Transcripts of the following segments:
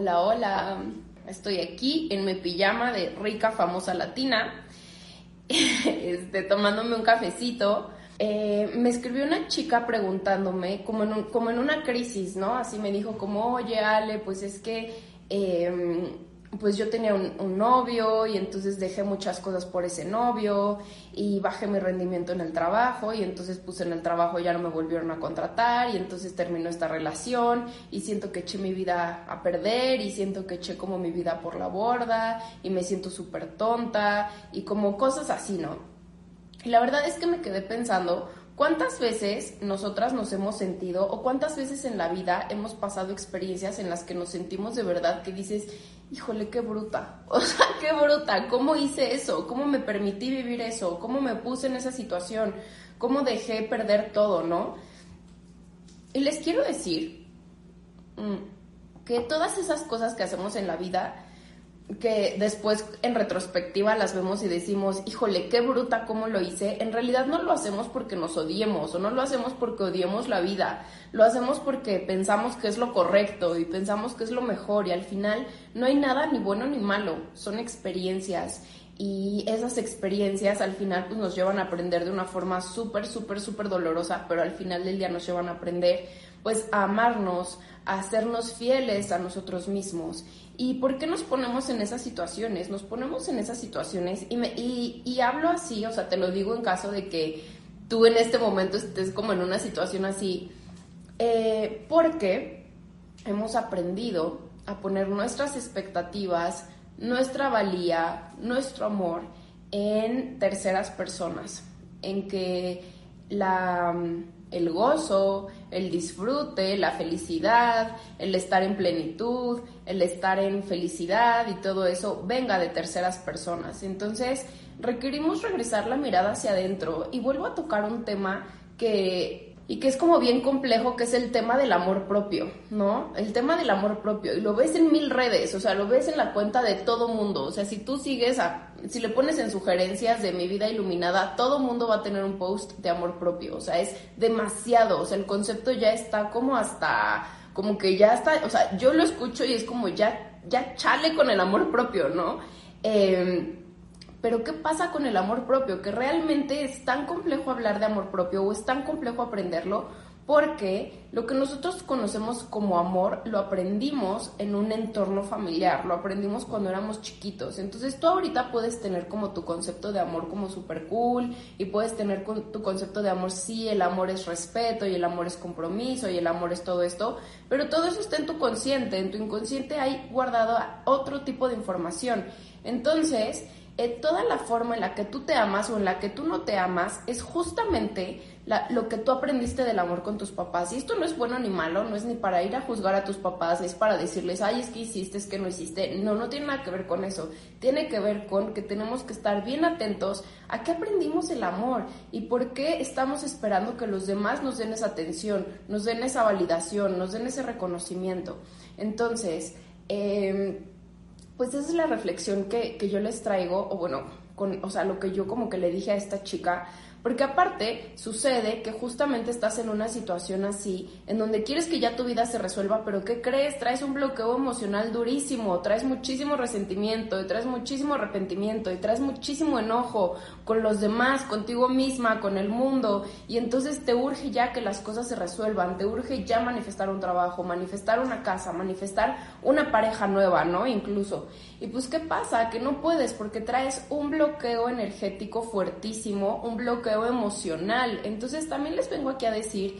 Hola, hola. Estoy aquí en mi pijama de rica, famosa latina, este, tomándome un cafecito. Eh, me escribió una chica preguntándome, como en, como en una crisis, ¿no? Así me dijo como, oye, Ale, pues es que... Em, pues yo tenía un, novio y entonces dejé muchas cosas por ese novio y bajé mi rendimiento en el trabajo y entonces puse en el trabajo ya no me volvieron a contratar y entonces terminó esta relación y siento que eché mi vida a perder y siento que eché como mi vida por la borda y me siento súper tonta y como cosas así, ¿no? Y la verdad es que me quedé pensando ¿Cuántas veces nosotras nos hemos sentido o cuántas veces en la vida hemos pasado experiencias en las que nos sentimos de verdad que dices, híjole, qué bruta, o sea, qué bruta, ¿cómo hice eso? ¿Cómo me permití vivir eso? ¿Cómo me puse en esa situación? ¿Cómo dejé perder todo, no? Y les quiero decir mm, que todas esas cosas que hacemos en la vida que después en retrospectiva las vemos y decimos, híjole, qué bruta cómo lo hice, en realidad no lo hacemos porque nos odiemos o no lo hacemos porque odiemos la vida, lo hacemos porque pensamos que es lo correcto y pensamos que es lo mejor y al final no hay nada ni bueno ni malo, son experiencias. Y esas experiencias al final pues nos llevan a aprender de una forma súper, súper, súper dolorosa, pero al final del día nos llevan a aprender pues a amarnos, a hacernos fieles a nosotros mismos ¿Y por qué nos ponemos en esas situaciones? Nos ponemos en esas situaciones y, y, hablo así, o sea, te lo digo en caso de que tú en este momento estés como en una situación así, eh, porque hemos aprendido a poner nuestras expectativas, nuestra valía, nuestro amor en terceras personas, en que la el gozo, el disfrute, la felicidad, el estar en plenitud, el estar en felicidad y todo eso venga de terceras personas. Entonces, requerimos regresar la mirada hacia adentro y vuelvo a tocar un tema que y que es como bien complejo, que es el tema del amor propio, ¿no? El tema del amor propio. Y lo ves en mil redes, o sea, lo ves en la cuenta de todo mundo. O sea, si tú sigues a, si le pones en sugerencias de mi vida iluminada, todo mundo va a tener un post de amor propio. O sea, es demasiado. O sea, el concepto ya está como hasta, como que ya está, o sea, yo lo escucho y es como ya, ya chale con el amor propio, ¿no? Eh, pero ¿qué pasa con el amor propio? Que realmente es tan complejo hablar de amor propio o es tan complejo aprenderlo porque lo que nosotros conocemos como amor lo aprendimos en un entorno familiar, lo aprendimos cuando éramos chiquitos. Entonces tú ahorita puedes tener como tu concepto de amor como super cool y puedes tener tu concepto de amor, sí, el amor es respeto y el amor es compromiso y el amor es todo esto, pero todo eso está en tu consciente, en tu inconsciente hay guardado otro tipo de información. Entonces, eh, toda la forma en la que tú te amas o en la que tú no te amas es justamente lo que tú aprendiste del amor con tus papás. Y esto no es bueno ni malo, no es ni para ir a juzgar a tus papás, es para decirles, ay, es que hiciste, es que no hiciste. No, no tiene nada que ver con eso. Tiene que ver con que tenemos que estar bien atentos a qué aprendimos el amor y por qué estamos esperando que los demás nos den esa atención, nos den esa validación, nos den ese reconocimiento. Entonces, eh, pues esa es la reflexión que, que yo les traigo, o bueno, con, o sea, lo que yo como que le dije a esta chica, porque aparte sucede que justamente estás en una situación así, en donde quieres que ya tu vida se resuelva, pero ¿qué crees? Traes un bloqueo emocional durísimo, traes muchísimo resentimiento, y traes muchísimo arrepentimiento, y traes muchísimo enojo con los demás, contigo misma, con el mundo, y entonces te urge ya que las cosas se resuelvan, te urge ya manifestar un trabajo, manifestar una casa, manifestar una pareja nueva, ¿no? Incluso. Y pues ¿qué pasa? Que no puedes porque traes un bloqueo energético fuertísimo, un bloqueo emocional. Entonces también les vengo aquí a decir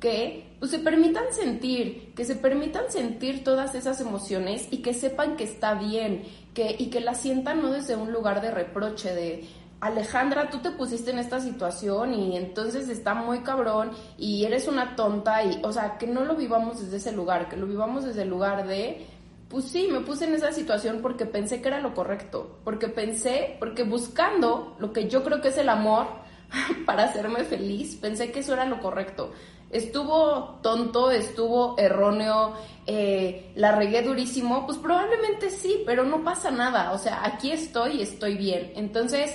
que pues, se permitan sentir, que se permitan sentir todas esas emociones y que sepan que está bien, que, y que la sientan no desde un lugar de reproche, de Alejandra, tú te pusiste en esta situación y entonces está muy cabrón y eres una tonta y, o sea, que no lo vivamos desde ese lugar, que lo vivamos desde el lugar de, pues sí, me puse en esa situación porque pensé que era lo correcto, porque pensé, porque buscando lo que yo creo que es el amor para hacerme feliz, pensé que eso era lo correcto. Estuvo tonto, estuvo erróneo, eh, la regué durísimo, pues probablemente sí, pero no pasa nada, o sea, aquí estoy y estoy bien. Entonces,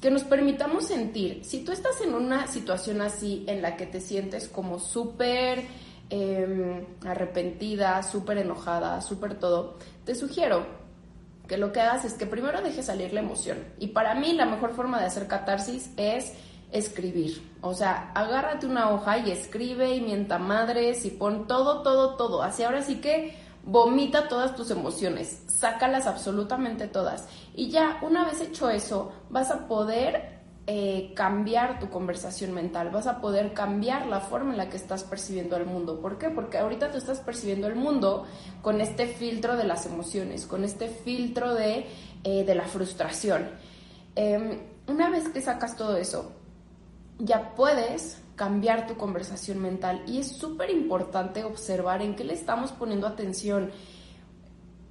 que nos permitamos sentir, si tú estás en una situación así en la que te sientes como súper em, arrepentida, súper enojada, súper todo, te sugiero que lo que hagas es que primero dejes salir la emoción. Y para mí la mejor forma de hacer catarsis es escribir. O sea, agárrate una hoja y escribe y mienta madres y pon todo, todo, todo. Así ahora sí que vomita todas tus emociones, sácalas absolutamente todas. Y ya una vez hecho eso, vas a poder eh, cambiar tu conversación mental, vas a poder cambiar la forma en la que estás percibiendo el mundo. ¿Por qué? Porque ahorita tú estás percibiendo el mundo con este filtro de las emociones, con este filtro de, eh, de la frustración. Em, una vez que sacas todo eso, ya puedes cambiar tu conversación mental y es súper importante observar en qué le estamos poniendo atención.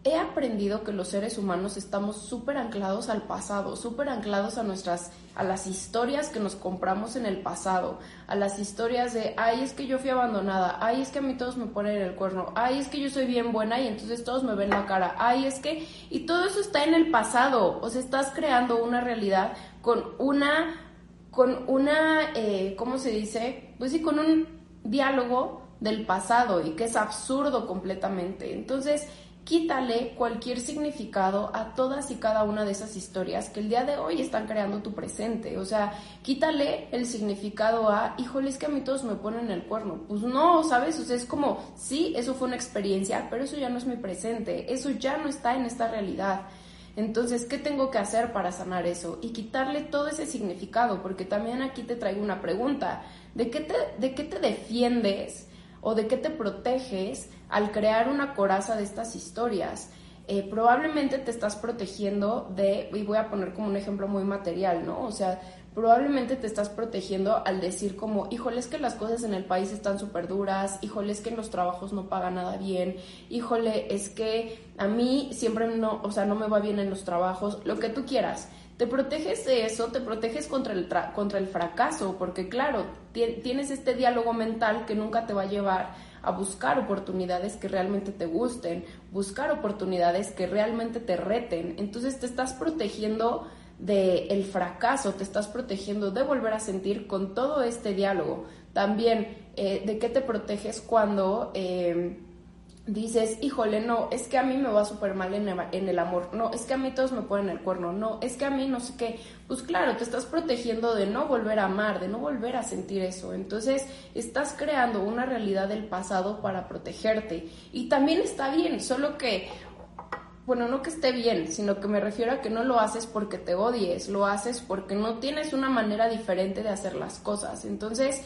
He aprendido que los seres humanos estamos súper anclados al pasado, súper anclados a nuestras, a las historias que nos compramos en el pasado, a las historias de, ay, es que yo fui abandonada, ay, es que a mí todos me ponen el cuerno, ay, es que yo soy bien buena y entonces todos me ven la cara, ay, es que, y todo eso está en el pasado, o sea, estás creando una realidad con una con una, eh, ¿cómo se dice? Pues sí, con un diálogo del pasado y que es absurdo completamente. Entonces, quítale cualquier significado a todas y cada una de esas historias que el día de hoy están creando tu presente. O sea, quítale el significado a, híjole, es que a mí todos me ponen el cuerno. Pues no, ¿sabes? O sea, es como, sí, eso fue una experiencia, pero eso ya no es mi presente, eso ya no está en esta realidad. Entonces, ¿qué tengo que hacer para sanar eso? Y quitarle todo ese significado, porque también aquí te traigo una pregunta. ¿De qué te, de qué te defiendes o de qué te proteges al crear una coraza de estas historias? Eh, probablemente te estás protegiendo de, y voy a poner como un ejemplo muy material, ¿no? O sea, probablemente te estás protegiendo al decir como, híjole, es que las cosas en el país están súper duras, híjole, es que en los trabajos no pagan nada bien, híjole, es que a mí siempre no, o sea, no me va bien en los trabajos, lo que tú quieras. Te proteges de eso, te proteges contra el, contra el fracaso, porque claro, tienes este diálogo mental que nunca te va a llevar a buscar oportunidades que realmente te gusten, buscar oportunidades que realmente te reten. Entonces te estás protegiendo del el fracaso, te estás protegiendo de volver a sentir con todo este diálogo. También, eh, ¿de qué te proteges cuando eh, dices, híjole, no, es que a mí me va súper mal en el, en el, amor, no, es que a mí todos me ponen el cuerno, no, es que a mí no sé qué? Pues claro, te estás protegiendo de no volver a amar, de no volver a sentir eso. Entonces, estás creando una realidad del pasado para protegerte. Y también está bien, solo que bueno, no que esté bien, sino que me refiero a que no lo haces porque te odies, lo haces porque no tienes una manera diferente de hacer las cosas. Entonces,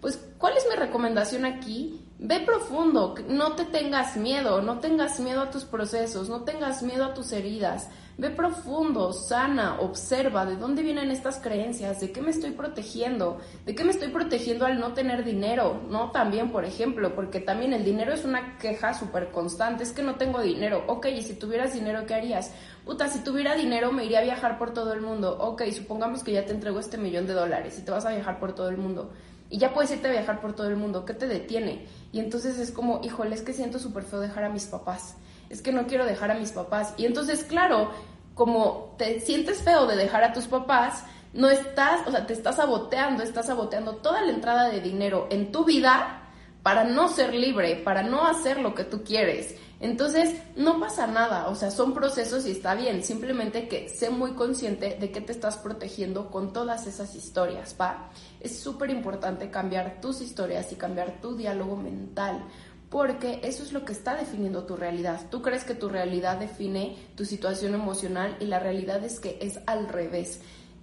pues, ¿cuál es mi recomendación aquí? Ve profundo, no te tengas miedo, no tengas miedo a tus procesos, no tengas miedo a tus heridas. Ve profundo, sana, observa de dónde vienen estas creencias, de qué me estoy protegiendo, de qué me estoy protegiendo al no tener dinero, ¿no? También, por ejemplo, porque también el dinero es una queja súper constante, es que no tengo dinero, ok, y si tuvieras dinero, ¿qué harías? Puta, si tuviera dinero me iría a viajar por todo el mundo, ok, supongamos que ya te entrego este millón de dólares y te vas a viajar por todo el mundo. Y ya puedes irte a viajar por todo el mundo, ¿qué te detiene? Y entonces es como, híjole, es que siento súper feo dejar a mis papás es que no quiero dejar a mis papás. Y entonces, claro, como te sientes feo de dejar a tus papás, no estás, o sea, te estás saboteando, estás saboteando toda la entrada de dinero en tu vida para no ser libre, para no hacer lo que tú quieres. Entonces, no pasa nada, o sea, son procesos y está bien, simplemente que sé muy consciente de que te estás protegiendo con todas esas historias, ¿va? Es súper importante cambiar tus historias y cambiar tu diálogo mental, porque eso es lo que está definiendo tu realidad. Tú crees que tu realidad define tu situación emocional y la realidad es que es al revés.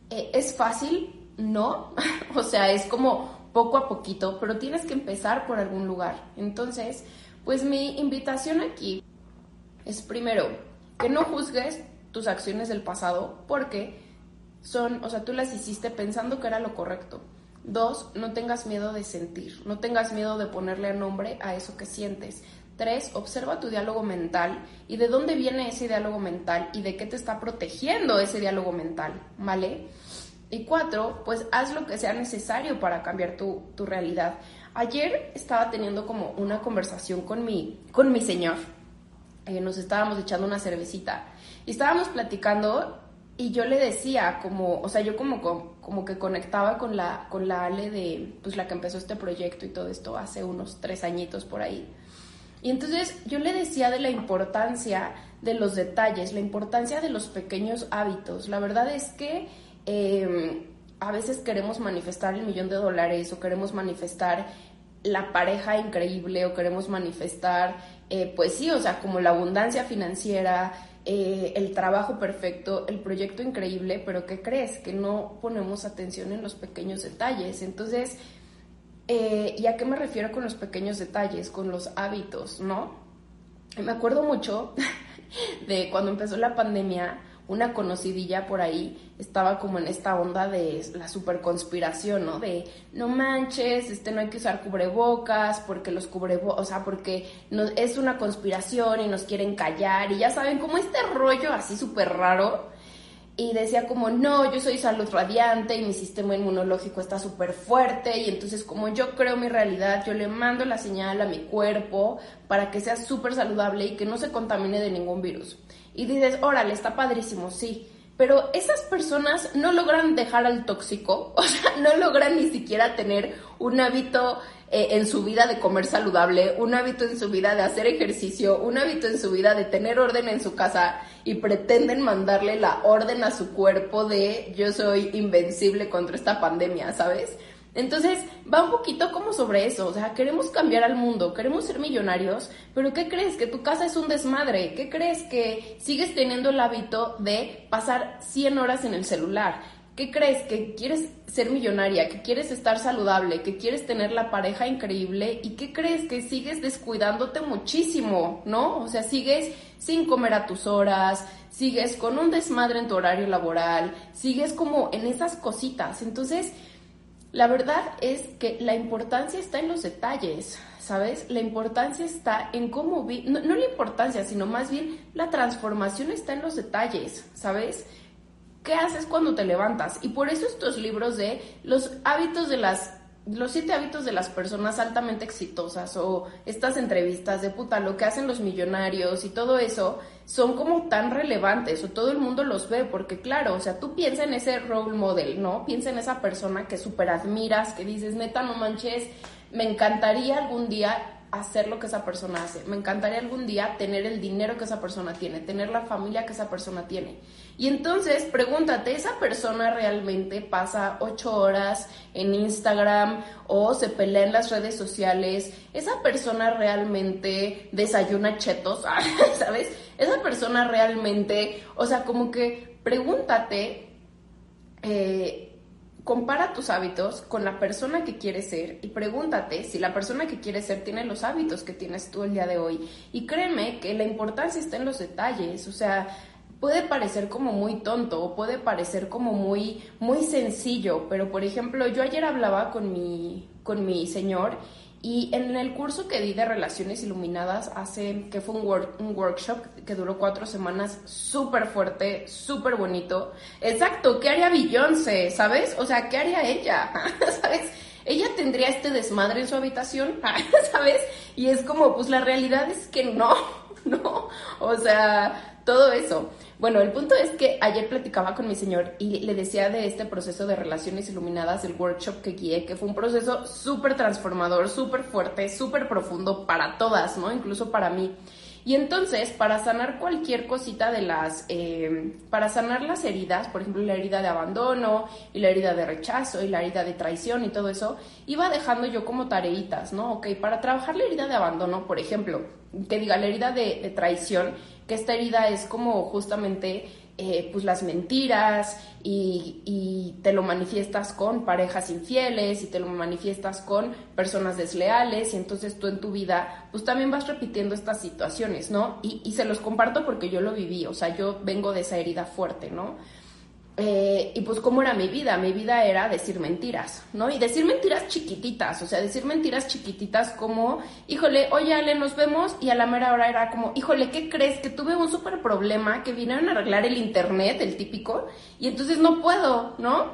Eh, ¿Es fácil? No, o sea, es como poco a poquito, pero tienes que empezar por algún lugar. Entonces, pues mi invitación aquí es primero que no juzgues tus acciones del pasado porque son, o sea, tú las hiciste pensando que era lo correcto. Dos, no tengas miedo de sentir, no tengas miedo de ponerle nombre a eso que sientes. Tres, observa tu diálogo mental y de dónde viene ese diálogo mental y de qué te está protegiendo ese diálogo mental, ¿vale? Y cuatro, pues haz lo que sea necesario para cambiar tu, tu realidad. Ayer estaba teniendo como una conversación con mi, con mi señor. Eh, nos estábamos echando una cervecita y estábamos platicando y yo le decía como, o sea, yo como, como, que conectaba con la, con la Ale de, pues la que empezó este proyecto y todo esto hace unos tres añitos por ahí. Y entonces yo le decía de la importancia de los detalles, la importancia de los pequeños hábitos. La verdad es que em, a veces queremos manifestar el millón de dólares o queremos manifestar la pareja increíble o queremos manifestar, eh, pues sí, o sea, como la abundancia financiera, eh, el trabajo perfecto, el proyecto increíble, pero ¿qué crees? Que no ponemos atención en los pequeños detalles. Entonces, eh, ¿y a qué me refiero con los pequeños detalles? Con los hábitos, ¿no? Me acuerdo mucho de cuando empezó la pandemia, una conocidilla por ahí estaba como en esta onda de la super conspiración, ¿no? De no manches, este no hay que usar cubrebocas porque los cubrebocas, o sea, porque no, es una conspiración y nos quieren callar y ya saben, como este rollo así súper raro. Y decía como, no, yo soy salud radiante y mi sistema inmunológico está súper fuerte y entonces como yo creo mi realidad, yo le mando la señal a mi cuerpo para que sea súper saludable y que no se contamine de ningún virus y dices, órale, está padrísimo, sí. Pero esas personas no logran dejar al tóxico, o sea, no logran ni siquiera tener un hábito eh, en su vida de comer saludable, un hábito en su vida de hacer ejercicio, un hábito en su vida de tener orden en su casa y pretenden mandarle la orden a su cuerpo de yo soy invencible contra esta pandemia, ¿sabes? Entonces, va un poquito como sobre eso, o sea, queremos cambiar al mundo, queremos ser millonarios, pero ¿qué crees? Que tu casa es un desmadre, ¿qué crees? Que sigues teniendo el hábito de pasar 100 horas en el celular, ¿qué crees? Que quieres ser millonaria, que quieres estar saludable, que quieres tener la pareja increíble y ¿qué crees? Que sigues descuidándote muchísimo, ¿no? O sea, sigues sin comer a tus horas, sigues con un desmadre en tu horario laboral, sigues como en esas cositas, entonces la verdad es que la importancia está en los detalles, ¿sabes? La importancia está en cómo vi, no, la importancia, sino más bien la transformación está en los detalles, ¿sabes? ¿Qué haces cuando te levantas? Y por eso estos libros de los hábitos de las los siete hábitos de las personas altamente exitosas o estas entrevistas de puta, lo que hacen los millonarios y todo eso son como tan relevantes o todo el mundo los ve porque claro, o sea, tú piensa en ese role model, ¿no? Piensa en esa persona que súper admiras, que dices, neta, no manches, me encantaría algún día hacer lo que esa persona hace. Me encantaría algún día tener el dinero que esa persona tiene, tener la familia que esa persona tiene. Y entonces pregúntate, ¿esa persona realmente pasa ocho horas en Instagram o se pelea en las redes sociales? ¿Esa persona realmente desayuna chetos? ¿Sabes? ¿Esa persona realmente, o sea, como que pregúntate, eh, compara tus hábitos con la persona que quieres ser y pregúntate si la persona que quieres ser tiene los hábitos que tienes tú el día de hoy. Y créeme que la importancia está en los detalles, o sea, puede parecer como muy tonto o puede parecer como muy muy sencillo, pero por ejemplo, yo ayer hablaba con mi con mi señor y en el curso que di de Relaciones Iluminadas hace, que fue un, workshop que duró cuatro semanas, súper fuerte, súper bonito. Exacto, ¿qué haría Beyoncé? ¿Sabes? O sea, ¿qué haría ella? ¿Sabes? Ella tendría este desmadre en su habitación, ¿sabes? Y es como, pues la realidad es que no, no. O sea, todo eso. Bueno, el punto es que ayer platicaba con mi señor y le decía de este proceso de relaciones iluminadas, el workshop que guié, que fue un proceso súper transformador, súper fuerte, súper profundo para todas, ¿no? Incluso para mí. Y entonces, para sanar cualquier cosita de las, eh, para sanar las heridas, por ejemplo, la herida de abandono y la herida de rechazo y la herida de traición y todo eso, iba dejando yo como tareitas, ¿no? Ok, para trabajar la herida de abandono, por ejemplo, que diga la herida de, de traición, que esta herida es como justamente eh, pues las mentiras y, y, te lo manifiestas con parejas infieles y te lo manifiestas con personas desleales y entonces tú en tu vida pues también vas repitiendo estas situaciones, ¿no? Y, y se los comparto porque yo lo viví, o sea, yo vengo de esa herida fuerte, ¿no? Eh, y pues cómo era mi vida, mi vida era decir mentiras, ¿no? Y decir mentiras chiquititas, o sea, decir mentiras chiquititas como, híjole, oye Ale, nos vemos, y a la mera hora era como, híjole, ¿qué crees? Que tuve un súper problema, que vinieron a arreglar el internet, el típico, y entonces no puedo, ¿no?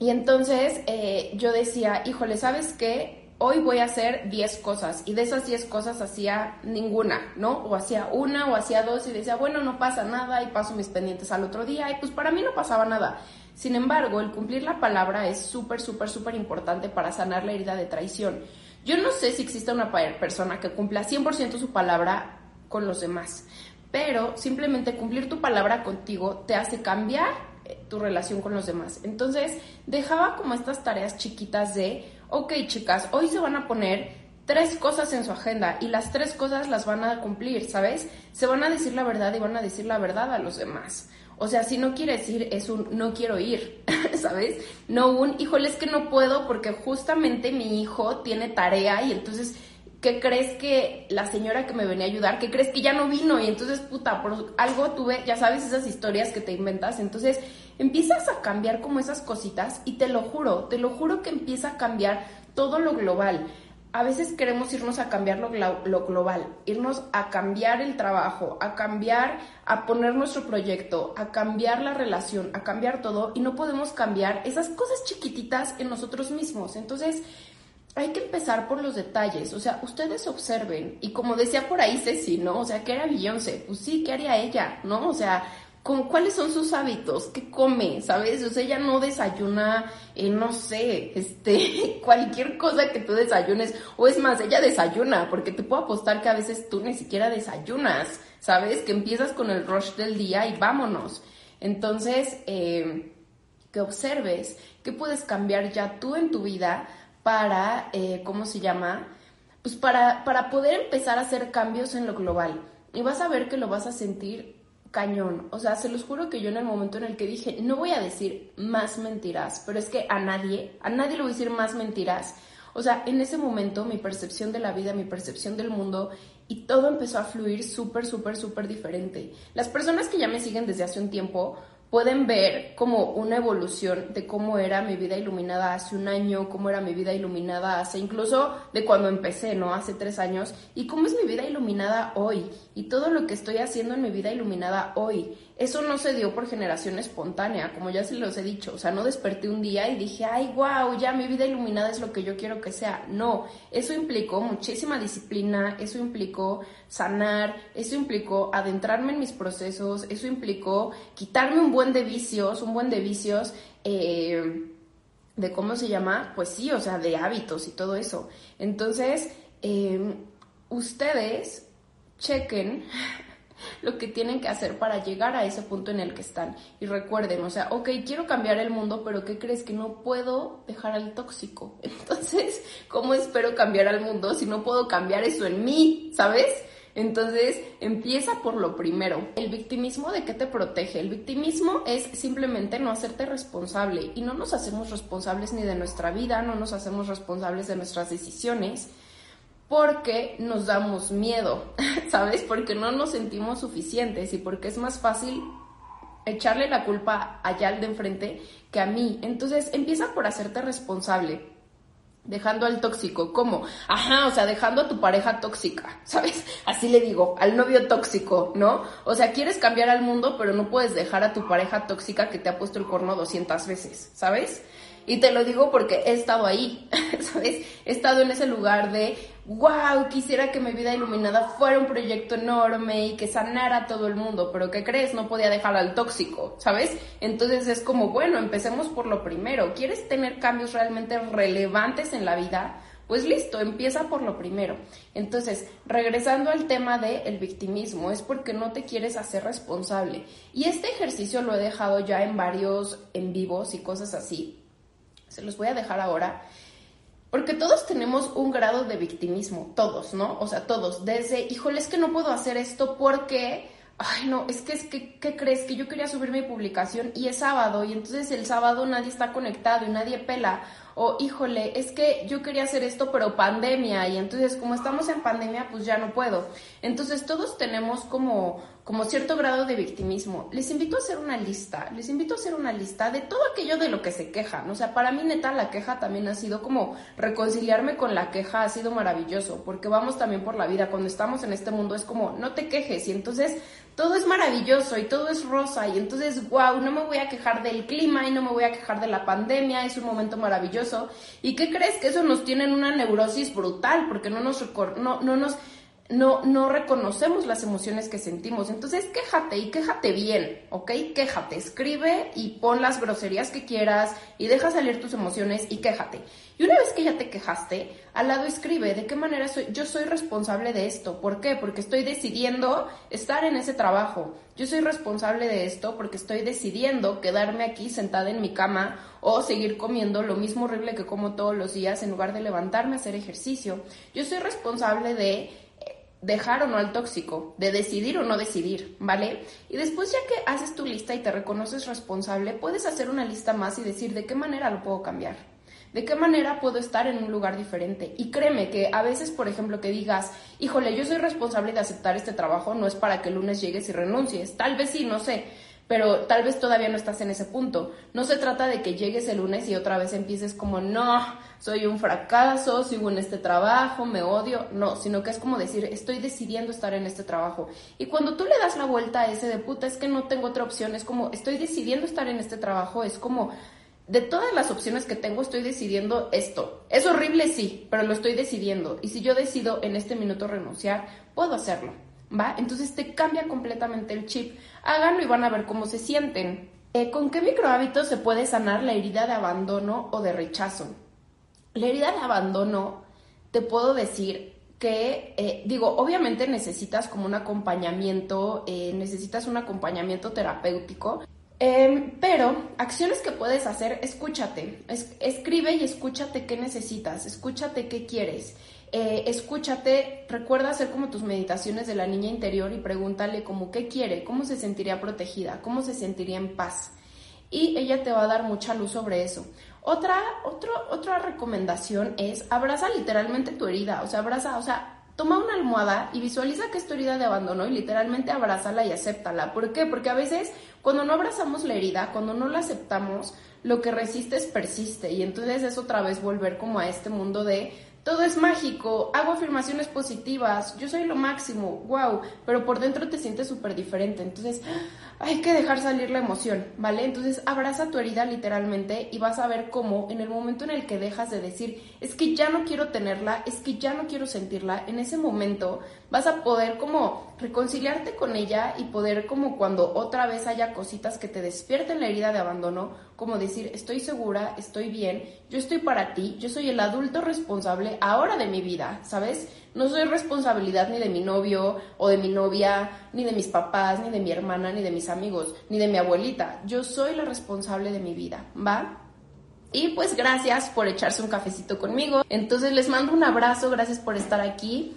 Y entonces eh, yo decía, híjole, ¿sabes qué? Hoy voy a hacer 10 cosas y de esas 10 cosas hacía ninguna, ¿no? O hacía una o hacía dos y decía, bueno, no pasa nada y paso mis pendientes al otro día y pues para mí no pasaba nada. Sin embargo, el cumplir la palabra es súper, súper, súper importante para sanar la herida de traición. Yo no sé si existe una persona que cumpla 100% su palabra con los demás, pero simplemente cumplir tu palabra contigo te hace cambiar eh, tu relación con los demás. Entonces, dejaba como estas tareas chiquitas de ok chicas, hoy se van a poner tres cosas en su agenda y las tres cosas las van a cumplir, ¿sabes? Se van a decir la verdad y van a decir la verdad a los demás. O sea, si no quiere decir es un no quiero ir, ¿sabes? No un, híjole, es que no puedo porque justamente mi hijo tiene tarea y entonces, ¿qué crees que la señora que me venía a ayudar, qué crees que ya no vino? Y entonces, puta, por algo tuve, ya sabes, esas historias que te inventas. Entonces, empiezas a cambiar como esas cositas y te lo juro, te lo juro que empieza a cambiar todo lo global. A veces queremos irnos a cambiar lo, lo, global, irnos a cambiar el trabajo, a cambiar, a poner nuestro proyecto, a cambiar la relación, a cambiar todo y no podemos cambiar esas cosas chiquititas en nosotros mismos. Entonces, hay que empezar por los detalles, o sea, ustedes observen y como decía por ahí Ceci, ¿no? O sea, ¿qué era Beyoncé? Pues sí, ¿qué haría ella? ¿No? O sea, con cuáles son sus hábitos, qué come, ¿sabes? O sea, ella no desayuna, eh, no sé, este, cualquier cosa que tú desayunes, o es más, ella desayuna, porque te puedo apostar que a veces tú ni siquiera desayunas, ¿sabes? Que empiezas con el rush del día y vámonos. Entonces, eh, que observes qué puedes cambiar ya tú en tu vida para, eh, ¿cómo se llama? Pues para, para poder empezar a hacer cambios en lo global. Y vas a ver que lo vas a sentir cañón. O sea, se los juro que yo en el momento en el que dije, no voy a decir más mentiras, pero es que a nadie, a nadie le voy a decir más mentiras. O sea, en ese momento mi percepción de la vida, mi percepción del mundo y todo empezó a fluir súper, súper, súper diferente. Las personas que ya me siguen desde hace un tiempo pueden ver como una evolución de cómo era mi vida iluminada hace un año, cómo era mi vida iluminada hace incluso de cuando empecé, ¿no? Hace tres años, y cómo es mi vida iluminada hoy, y todo lo que estoy haciendo en mi vida iluminada hoy. Eso no se dio por generación espontánea, como ya se los he dicho. O sea, no desperté un día y dije, ay, wow, ya mi vida iluminada es lo que yo quiero que sea. No, eso implicó muchísima disciplina, eso implicó sanar, eso implicó adentrarme en mis procesos, eso implicó quitarme un buen de vicios, un buen de vicios. Eh, de cómo se llama, pues sí, o sea, de hábitos y todo eso. Entonces, eh, ustedes chequen lo que tienen que hacer para llegar a ese punto en el que están. Y recuerden, o sea, ok, quiero cambiar el mundo, pero ¿qué crees? Que no puedo dejar al tóxico. Entonces, ¿cómo espero cambiar al mundo si no puedo cambiar eso en mí? ¿Sabes? Entonces, empieza por lo primero. ¿El victimismo de qué te protege? El victimismo es simplemente no hacerte responsable y no nos hacemos responsables ni de nuestra vida, no nos hacemos responsables de nuestras decisiones porque nos damos miedo, ¿sabes? Porque no nos sentimos suficientes y porque es más fácil echarle la culpa allá al de enfrente que a mí. Entonces empieza por hacerte responsable, dejando al tóxico. ¿Cómo? Ajá, o sea, dejando a tu pareja tóxica, ¿sabes? Así le digo, al novio tóxico, ¿no? O sea, quieres cambiar al mundo, pero no puedes dejar a tu pareja tóxica que te ha puesto el corno 200 veces, ¿sabes? Y te lo digo porque he estado ahí, ¿sabes? He estado en ese lugar de, wow, quisiera que mi vida iluminada fuera un proyecto enorme y que sanara a todo el mundo, pero ¿qué crees? No podía dejar al tóxico, ¿sabes? Entonces es como, bueno, empecemos por lo primero. ¿Quieres tener cambios realmente relevantes en la vida? Pues listo, empieza por lo primero. Entonces, regresando al tema del el victimismo, es porque no te quieres hacer responsable. Y este ejercicio lo he dejado ya en varios en vivos y cosas así se los voy a dejar ahora. Porque todos tenemos un grado de victimismo, todos, ¿no? O sea, todos. Desde, híjole, es que no puedo hacer esto porque, ay, no, es que, es que, ¿qué crees? Que yo quería subir mi publicación y es sábado y entonces el sábado nadie está conectado y nadie pela. o híjole, es que yo quería hacer esto, pero pandemia, y entonces como estamos en pandemia, pues ya no puedo. Entonces todos tenemos como, como cierto grado de victimismo. Les invito a hacer una lista, les invito a hacer una lista de todo aquello de lo que se quejan. O sea, para mí neta la queja también ha sido como reconciliarme con la queja, ha sido maravilloso, porque vamos también por la vida, cuando estamos en este mundo es como, no te quejes, y entonces todo es maravilloso y todo es rosa y entonces, wow, no me voy a quejar del clima y no me voy a quejar de la pandemia, es un momento maravilloso. ¿Y qué crees? Que eso nos tiene en una neurosis brutal porque no nos, no, no nos no, no reconocemos las emociones que sentimos. Entonces, quéjate y quéjate bien, ¿ok? Quéjate, escribe y pon las groserías que quieras y deja salir tus emociones y quéjate. Y una vez que ya te quejaste, al lado escribe de qué manera soy, yo soy responsable de esto. ¿Por qué? Porque estoy decidiendo estar en ese trabajo. Yo soy responsable de esto porque estoy decidiendo quedarme aquí sentada en mi cama o seguir comiendo lo mismo horrible que como todos los días en lugar de levantarme a hacer ejercicio. Yo soy responsable de dejar o no al tóxico, de decidir o no decidir, ¿vale? Y después ya que haces tu lista y te reconoces responsable, puedes hacer una lista más y decir de qué manera lo puedo cambiar. ¿De qué manera puedo estar en un lugar diferente? Y créeme que a veces, por ejemplo, que digas, híjole, yo soy responsable de aceptar este trabajo, no es para que el lunes llegues y renuncies. Tal vez sí, no sé, pero tal vez todavía no estás en ese punto. No se trata de que llegues el lunes y otra vez empieces como, no, soy un fracaso, sigo en este trabajo, me odio. No, sino que es como decir, estoy decidiendo estar en este trabajo. Y cuando tú le das la vuelta a ese de puta, es que no tengo otra opción, es como, estoy decidiendo estar en este trabajo, es como, de todas las opciones que tengo, estoy decidiendo esto. Es horrible, sí, pero lo estoy decidiendo. Y si yo decido en este minuto renunciar, puedo hacerlo. ¿Va? Entonces te cambia completamente el chip. Háganlo y van a ver cómo se sienten. Eh, ¿Con qué microhábitos se puede sanar la herida de abandono o de rechazo? La herida de abandono, te puedo decir que, eh, digo, obviamente necesitas como un acompañamiento, eh, necesitas un acompañamiento terapéutico, em, pero acciones que puedes hacer, escúchate, escribe y escúchate qué necesitas, escúchate qué quieres. Eh, escúchate, recuerda hacer como tus meditaciones de la niña interior y pregúntale como qué quiere, cómo se sentiría protegida, cómo se sentiría en paz. Y ella te va a dar mucha luz sobre eso. Otra, otro, otra recomendación es abraza literalmente tu herida, o sea, abraza, o sea, toma una almohada y visualiza que es tu herida de abandono y literalmente abrázala y acéptala. ¿Por qué? Porque a veces cuando no abrazamos la herida, cuando no la aceptamos, lo que resistes persiste y entonces es otra vez volver como a este mundo de todo es mágico, hago afirmaciones positivas, yo soy lo máximo, wow, pero por dentro te sientes súper diferente. Entonces, hay que dejar salir la emoción, ¿vale? Entonces, abraza tu herida literalmente y vas a ver cómo en el momento en el que dejas de decir, es que ya no quiero tenerla, es que ya no quiero sentirla, en ese momento vas a poder como reconciliarte con ella y poder como cuando otra vez haya cositas que te despierten la herida de abandono, como decir, estoy segura, estoy bien, yo estoy para ti, yo soy el adulto responsable ahora de mi vida, ¿sabes? No soy responsabilidad ni de mi novio o de mi novia, ni de mis papás, ni de mi hermana, ni de mis amigos, ni de mi abuelita. Yo soy la responsable de mi vida, ¿va? Y pues gracias por echarse un cafecito conmigo. Entonces les mando un abrazo, gracias por estar aquí.